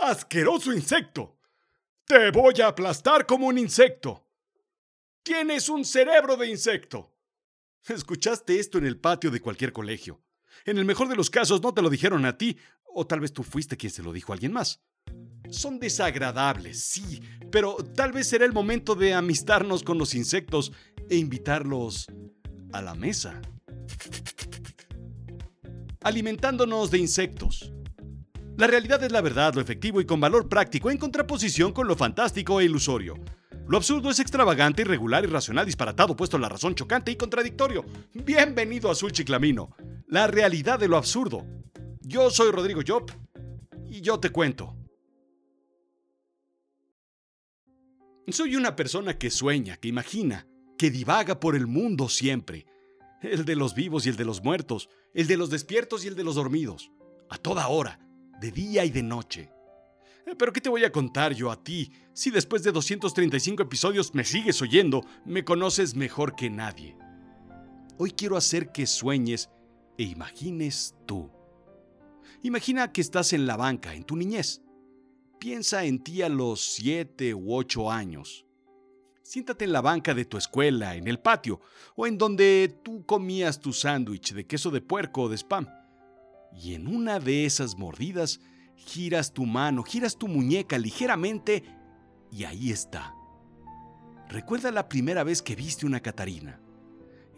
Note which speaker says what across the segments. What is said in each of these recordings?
Speaker 1: ¡Asqueroso insecto! Te voy a aplastar como un insecto. Tienes un cerebro de insecto. Escuchaste esto en el patio de cualquier colegio. En el mejor de los casos no te lo dijeron a ti, o tal vez tú fuiste quien se lo dijo a alguien más. Son desagradables, sí, pero tal vez será el momento de amistarnos con los insectos e invitarlos a la mesa. Alimentándonos de insectos. La realidad es la verdad, lo efectivo y con valor práctico en contraposición con lo fantástico e ilusorio. Lo absurdo es extravagante, irregular, irracional, disparatado, puesto en la razón chocante y contradictorio. Bienvenido a Azul Chiclamino, la realidad de lo absurdo. Yo soy Rodrigo Job y yo te cuento. Soy una persona que sueña, que imagina, que divaga por el mundo siempre. El de los vivos y el de los muertos, el de los despiertos y el de los dormidos. A toda hora, de día y de noche. Eh, pero ¿qué te voy a contar yo a ti si después de 235 episodios me sigues oyendo, me conoces mejor que nadie? Hoy quiero hacer que sueñes e imagines tú. Imagina que estás en la banca, en tu niñez. Piensa en ti a los 7 u 8 años. Siéntate en la banca de tu escuela, en el patio, o en donde tú comías tu sándwich de queso de puerco o de spam. Y en una de esas mordidas, giras tu mano, giras tu muñeca ligeramente y ahí está. Recuerda la primera vez que viste una Catarina.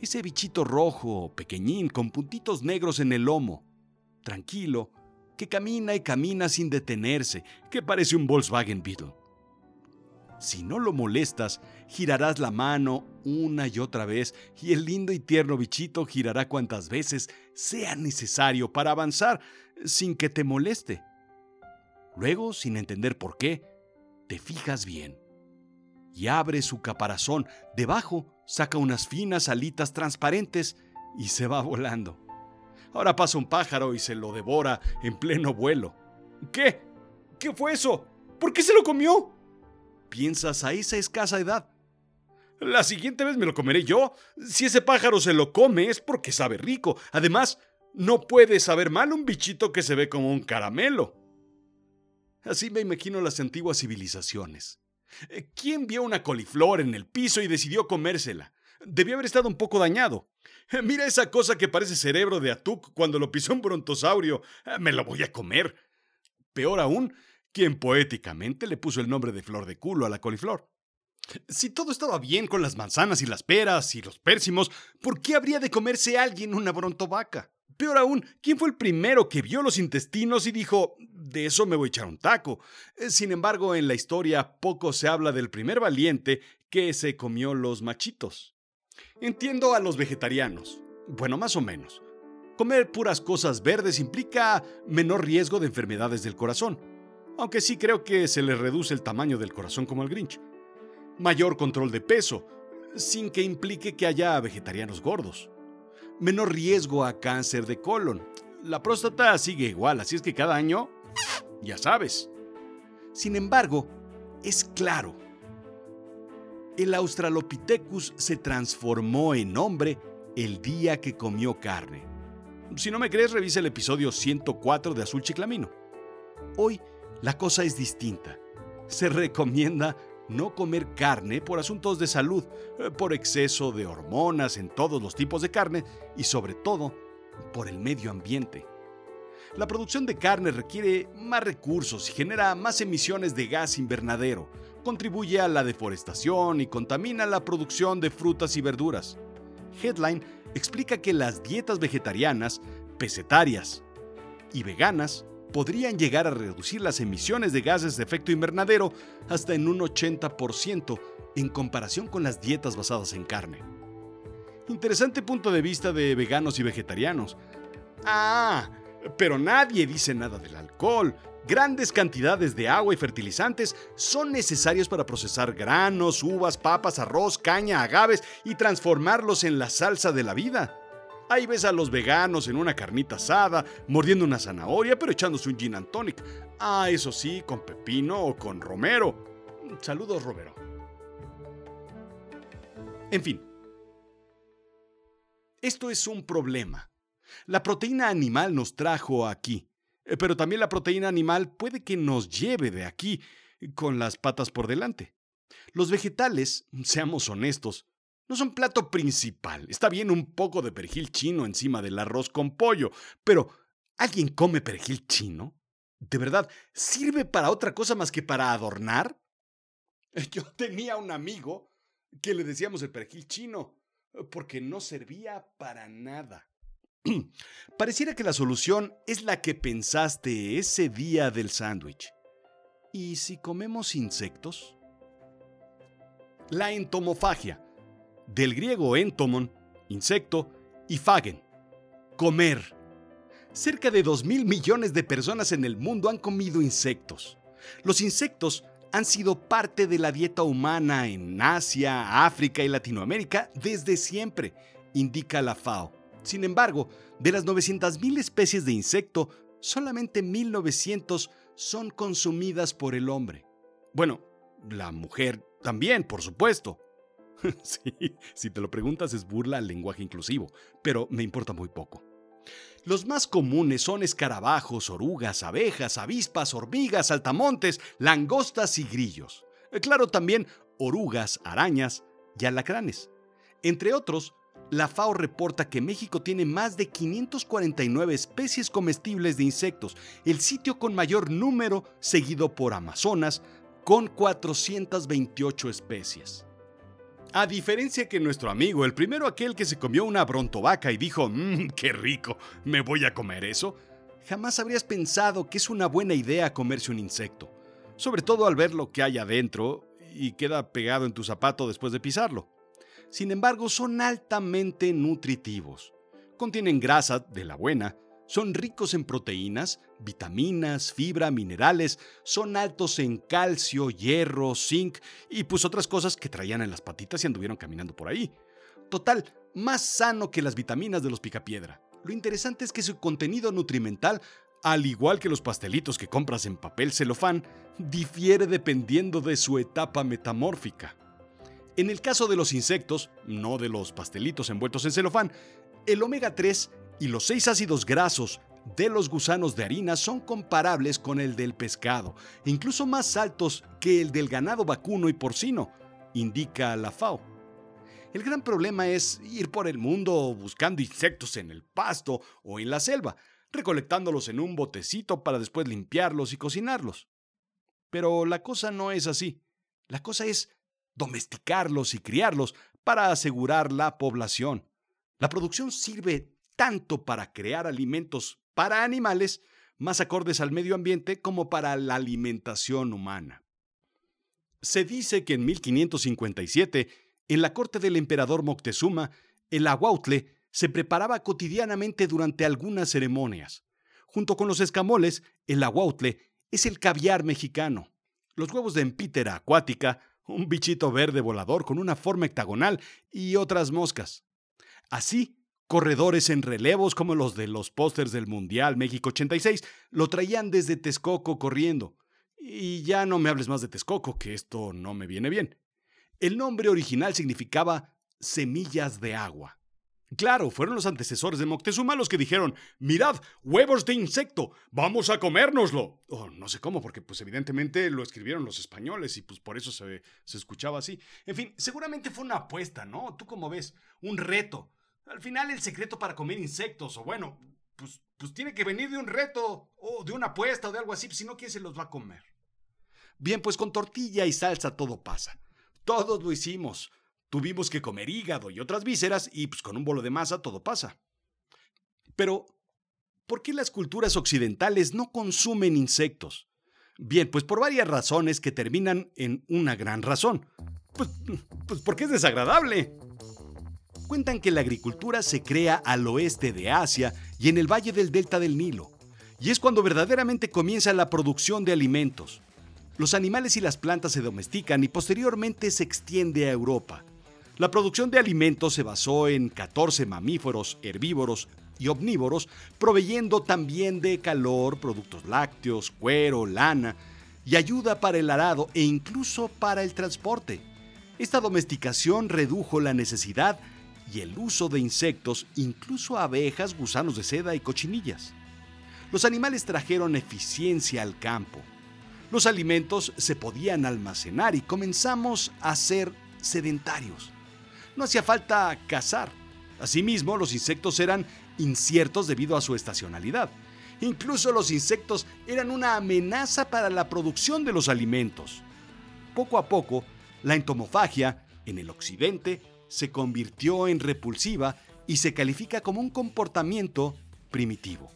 Speaker 1: Ese bichito rojo, pequeñín, con puntitos negros en el lomo. Tranquilo, que camina y camina sin detenerse, que parece un Volkswagen Beetle. Si no lo molestas, girarás la mano una y otra vez y el lindo y tierno bichito girará cuantas veces sea necesario para avanzar sin que te moleste. Luego, sin entender por qué, te fijas bien y abre su caparazón. Debajo saca unas finas alitas transparentes y se va volando. Ahora pasa un pájaro y se lo devora en pleno vuelo. ¿Qué? ¿Qué fue eso? ¿Por qué se lo comió? Piensas a esa escasa edad. La siguiente vez me lo comeré yo. Si ese pájaro se lo come es porque sabe rico. Además, no puede saber mal un bichito que se ve como un caramelo. Así me imagino las antiguas civilizaciones. Eh, ¿Quién vio una coliflor en el piso y decidió comérsela? Debió haber estado un poco dañado. Eh, mira esa cosa que parece cerebro de Atuk cuando lo pisó un brontosaurio. Eh, me lo voy a comer. Peor aún, quien poéticamente le puso el nombre de flor de culo a la coliflor. Si todo estaba bien con las manzanas y las peras y los pérsimos, ¿por qué habría de comerse alguien una brontovaca? Peor aún, ¿quién fue el primero que vio los intestinos y dijo, de eso me voy a echar un taco? Eh, sin embargo, en la historia poco se habla del primer valiente que se comió los machitos. Entiendo a los vegetarianos. Bueno, más o menos. Comer puras cosas verdes implica menor riesgo de enfermedades del corazón, aunque sí creo que se le reduce el tamaño del corazón como al Grinch. Mayor control de peso, sin que implique que haya vegetarianos gordos menor riesgo a cáncer de colon. La próstata sigue igual, así es que cada año, ya sabes. Sin embargo, es claro, el Australopithecus se transformó en hombre el día que comió carne. Si no me crees, revisa el episodio 104 de Azul Chiclamino. Hoy la cosa es distinta. Se recomienda no comer carne por asuntos de salud, eh, por exceso de hormonas en todos los tipos de carne y sobre todo por el medio ambiente. La producción de carne requiere más recursos y genera más emisiones de gas invernadero, contribuye a la deforestación y contamina la producción de frutas y verduras. Headline explica que las dietas vegetarianas, pesetarias y veganas podrían llegar a reducir las emisiones de gases de efecto invernadero hasta en un 80% en comparación con las dietas basadas en carne. Interesante punto de vista de veganos y vegetarianos. Ah, pero nadie dice nada del alcohol. Grandes cantidades de agua y fertilizantes son necesarios para procesar granos, uvas, papas, arroz, caña, agaves y transformarlos en la salsa de la vida. Ahí ves a los veganos en una carnita asada, mordiendo una zanahoria, pero echándose un gin and tonic. Ah, eso sí, con pepino o con romero. Saludos, Romero. En fin. Esto es un problema. La proteína animal nos trajo aquí. Eh, pero también la proteína animal puede que nos lleve de aquí con las patas por delante. Los vegetales, seamos honestos, no son plato principal. Está bien un poco de perejil chino encima del arroz con pollo, pero ¿alguien come perejil chino? ¿De verdad sirve para otra cosa más que para adornar? Yo tenía un amigo que le decíamos el perejil chino, porque no servía para nada. Pareciera que la solución es la que pensaste ese día del sándwich. ¿Y si comemos insectos? La entomofagia, del griego entomon, insecto, y fagen, comer. Cerca de 2 mil millones de personas en el mundo han comido insectos. Los insectos han sido parte de la dieta humana en Asia, África y Latinoamérica desde siempre, indica la FAO. Sin embargo, de las 900.000 especies de insecto, solamente 1.900 son consumidas por el hombre. Bueno, la mujer también, por supuesto. sí, si te lo preguntas es burla al lenguaje inclusivo, pero me importa muy poco. Los más comunes son escarabajos, orugas, abejas, avispas, hormigas, saltamontes, langostas y grillos. Eh, claro, también orugas, arañas y alacranes. Entre otros, la FAO reporta que México tiene más de 549 especies comestibles de insectos, el sitio con mayor número seguido por Amazonas, con 428 especies. A diferencia que nuestro amigo, el primero aquel que se comió una brontovaca y dijo, mmm, qué rico, me voy a comer eso, jamás habrías pensado que es una buena idea comerse un insecto, sobre todo al ver lo que hay adentro y queda pegado en tu zapato después de pisarlo. Sin embargo, son altamente nutritivos. Contienen grasa de la buena, son ricos en proteínas, vitaminas, fibra, minerales, son altos en calcio, hierro, zinc y pues otras cosas que traían en las patitas y anduvieron caminando por ahí. Total, más sano que las vitaminas de los picapiedra. Lo interesante es que su contenido nutrimental, al igual que los pastelitos que compras en papel celofán, difiere dependiendo de su etapa metamórfica. En el caso de los insectos, no de los pastelitos envueltos en celofán, el omega 3 y los 6 ácidos grasos de los gusanos de harina son comparables con el del pescado, incluso más altos que el del ganado vacuno y porcino, indica la FAO. El gran problema es ir por el mundo buscando insectos en el pasto o en la selva, recolectándolos en un botecito para después limpiarlos y cocinarlos. Pero la cosa no es así. La cosa es domesticarlos y criarlos para asegurar la población. La producción sirve tanto para crear alimentos para animales más acordes al medio ambiente como para la alimentación humana. Se dice que en 1557, en la corte del emperador Moctezuma, el aguautle se preparaba cotidianamente durante algunas ceremonias. Junto con los escamoles, el aguautle es el caviar mexicano. Los huevos de empítera acuática un bichito verde volador con una forma hectagonal y otras moscas. Así, corredores en relevos como los de los pósters del Mundial México 86 lo traían desde Texcoco corriendo. Y ya no me hables más de Texcoco, que esto no me viene bien. El nombre original significaba semillas de agua. Claro, fueron los antecesores de Moctezuma los que dijeron, mirad, huevos de insecto, vamos a comérnoslo. Oh, no sé cómo, porque pues evidentemente lo escribieron los españoles y pues por eso se, se escuchaba así. En fin, seguramente fue una apuesta, ¿no? ¿Tú cómo ves? Un reto. Al final el secreto para comer insectos, o bueno, pues, pues tiene que venir de un reto, o de una apuesta, o de algo así, pues, si no, ¿quién se los va a comer? Bien, pues con tortilla y salsa todo pasa. Todos lo hicimos. Tuvimos que comer hígado y otras vísceras y pues con un bolo de masa todo pasa. Pero, ¿por qué las culturas occidentales no consumen insectos? Bien, pues por varias razones que terminan en una gran razón. Pues, pues porque es desagradable. Cuentan que la agricultura se crea al oeste de Asia y en el valle del delta del Nilo. Y es cuando verdaderamente comienza la producción de alimentos. Los animales y las plantas se domestican y posteriormente se extiende a Europa. La producción de alimentos se basó en 14 mamíferos, herbívoros y omnívoros, proveyendo también de calor, productos lácteos, cuero, lana y ayuda para el arado e incluso para el transporte. Esta domesticación redujo la necesidad y el uso de insectos, incluso abejas, gusanos de seda y cochinillas. los animales trajeron eficiencia al campo. Los alimentos se podían almacenar y comenzamos a ser sedentarios. No hacía falta cazar. Asimismo, los insectos eran inciertos debido a su estacionalidad. Incluso los insectos eran una amenaza para la producción de los alimentos. Poco a poco, la entomofagia en el occidente se convirtió en repulsiva y se califica como un comportamiento primitivo.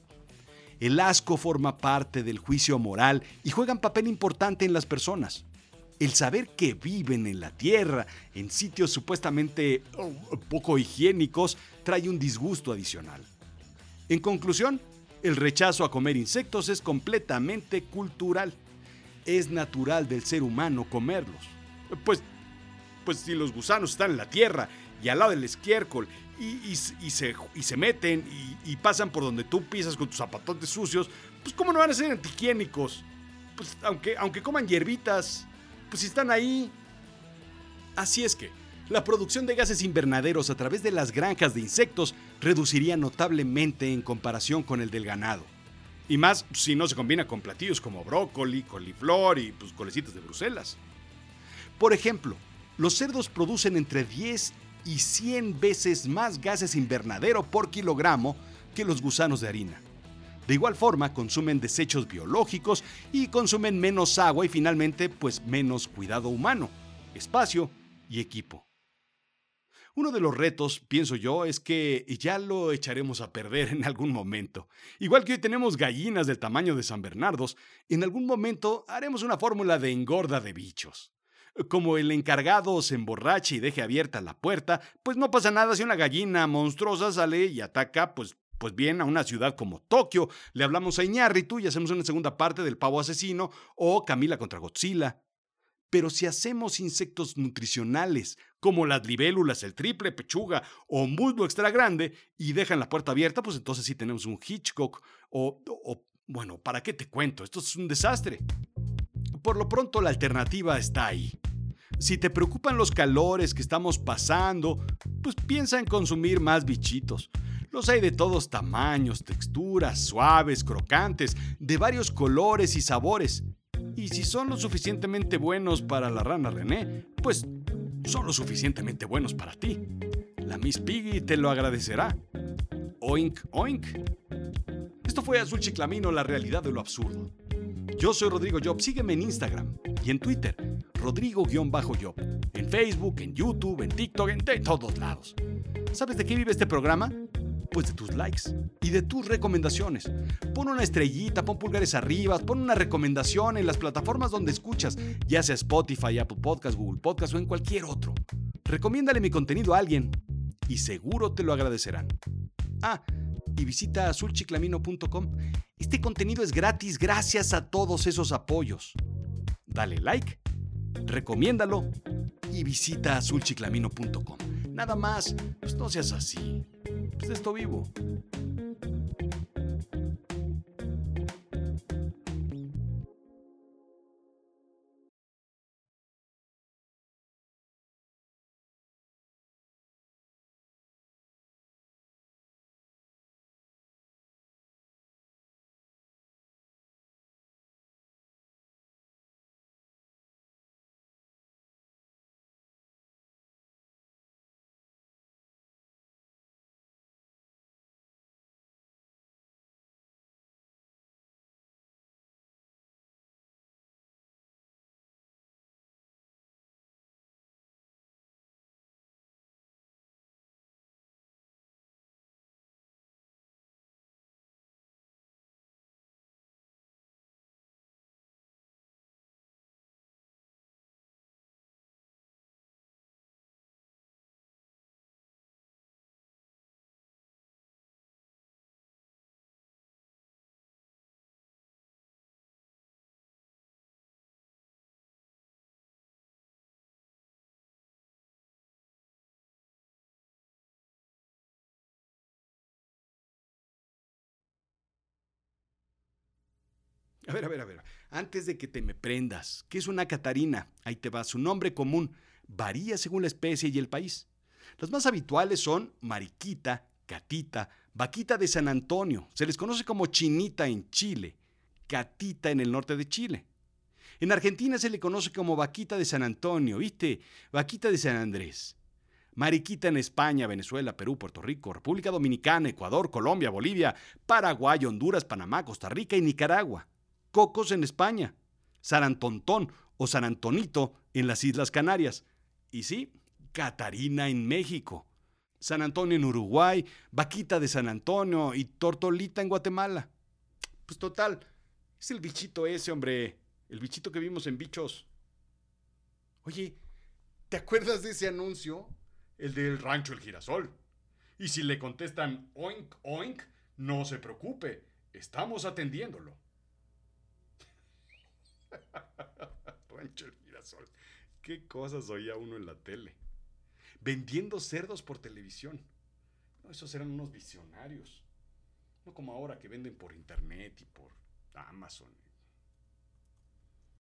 Speaker 1: El asco forma parte del juicio moral y juega un papel importante en las personas. El saber que viven en la tierra, en sitios supuestamente oh, poco higiénicos, trae un disgusto adicional. En conclusión, el rechazo a comer insectos es completamente cultural. Es natural del ser humano comerlos. Pues, pues si los gusanos están en la tierra y al lado del estiércol y, se, y se, meten y, pasan por donde tú pisas con tus zapatotes sucios, pues ¿cómo no van a ser antihigiénicos? Pues aunque, aunque coman hierbitas, pues si están ahí. Así es que, la producción de gases invernaderos a través de las granjas de insectos reduciría notablemente en comparación con el del ganado. Y más si no se combina con platillos como brócoli, coliflor y pues, colecitas de Bruselas. Por ejemplo, los cerdos producen entre 10 y 100 veces más gases invernadero por kilogramo que los gusanos de harina. De igual forma, consumen desechos biológicos y consumen menos agua y finalmente, pues menos cuidado humano, espacio y equipo. Uno de los retos, pienso yo, es que ya lo echaremos a perder en algún momento. Igual que hoy tenemos gallinas del tamaño de San Bernardos, en algún momento haremos una fórmula de engorda de bichos. Como el encargado se emborrache y deje abierta la puerta, pues no pasa nada si una gallina monstruosa sale y ataca, pues, pues bien, a una ciudad como Tokio. Le hablamos a Iñárritu y hacemos una segunda parte del pavo asesino o Camila contra Godzilla. Pero si hacemos insectos nutricionales, como las libélulas, el triple pechuga o muslo extra grande, y dejan la puerta abierta, pues entonces sí tenemos un Hitchcock o, o bueno, ¿para qué te cuento? Esto es un desastre. Por lo pronto la alternativa está ahí. Si te preocupan los calores que estamos pasando, pues piensa en consumir más bichitos. Los hay de todos tamaños, texturas, suaves, crocantes, de varios colores y sabores. Y si son lo suficientemente buenos para la rana René, pues son lo suficientemente buenos para ti. La Miss Piggy te lo agradecerá. Oink, oink. Esto fue Azul Chiclamino, la realidad de lo absurdo. Yo soy Rodrigo Job, sígueme en Instagram y en Twitter, Rodrigo-Job, en Facebook, en YouTube, en TikTok, en todos lados. ¿Sabes de qué vive este programa? Pues de tus likes y de tus recomendaciones. Pon una estrellita, pon pulgares arriba, pon una recomendación en las plataformas donde escuchas, ya sea Spotify, Apple Podcast, Google Podcast o en cualquier otro. Recomiéndale mi contenido a alguien y seguro te lo agradecerán. Ah, y visita azulchiclamino.com. Este contenido es gratis gracias a todos esos apoyos. Dale like, recomiéndalo y visita azulchiclamino.com. Nada más, pues no seas así. Pues esto vivo. A ver, a ver, a ver. Antes de que te me prendas, ¿qué es una catarina? Ahí te va. Su nombre común varía según la especie y el país. Las más habituales son mariquita, catita, Vaquita de San Antonio, se les conoce como chinita en Chile, catita en el norte de Chile. En Argentina se le conoce como vaquita de San Antonio, ¿viste? Vaquita de San Andrés. Mariquita en España, Venezuela, Perú, Puerto Rico, República Dominicana, Ecuador, Colombia, Bolivia, Paraguay, Honduras, Panamá, Costa Rica y Nicaragua. Cocos en España. San Antontón o San Antonito en las Islas Canarias. Y sí, Catarina en México. San Antonio en Uruguay, Vaquita de San Antonio y Tortolita en Guatemala. Pues total, es el bichito ese, hombre. El bichito que vimos en bichos. Oye, ¿te acuerdas de ese anuncio? El del rancho El Girasol. Y si le contestan oink, oink, no se preocupe, estamos atendiéndolo. rancho El Girasol. ¿Qué cosas oía uno en la tele? Vendiendo cerdos por televisión. Esos eran unos visionarios. No como ahora que venden por internet y por Amazon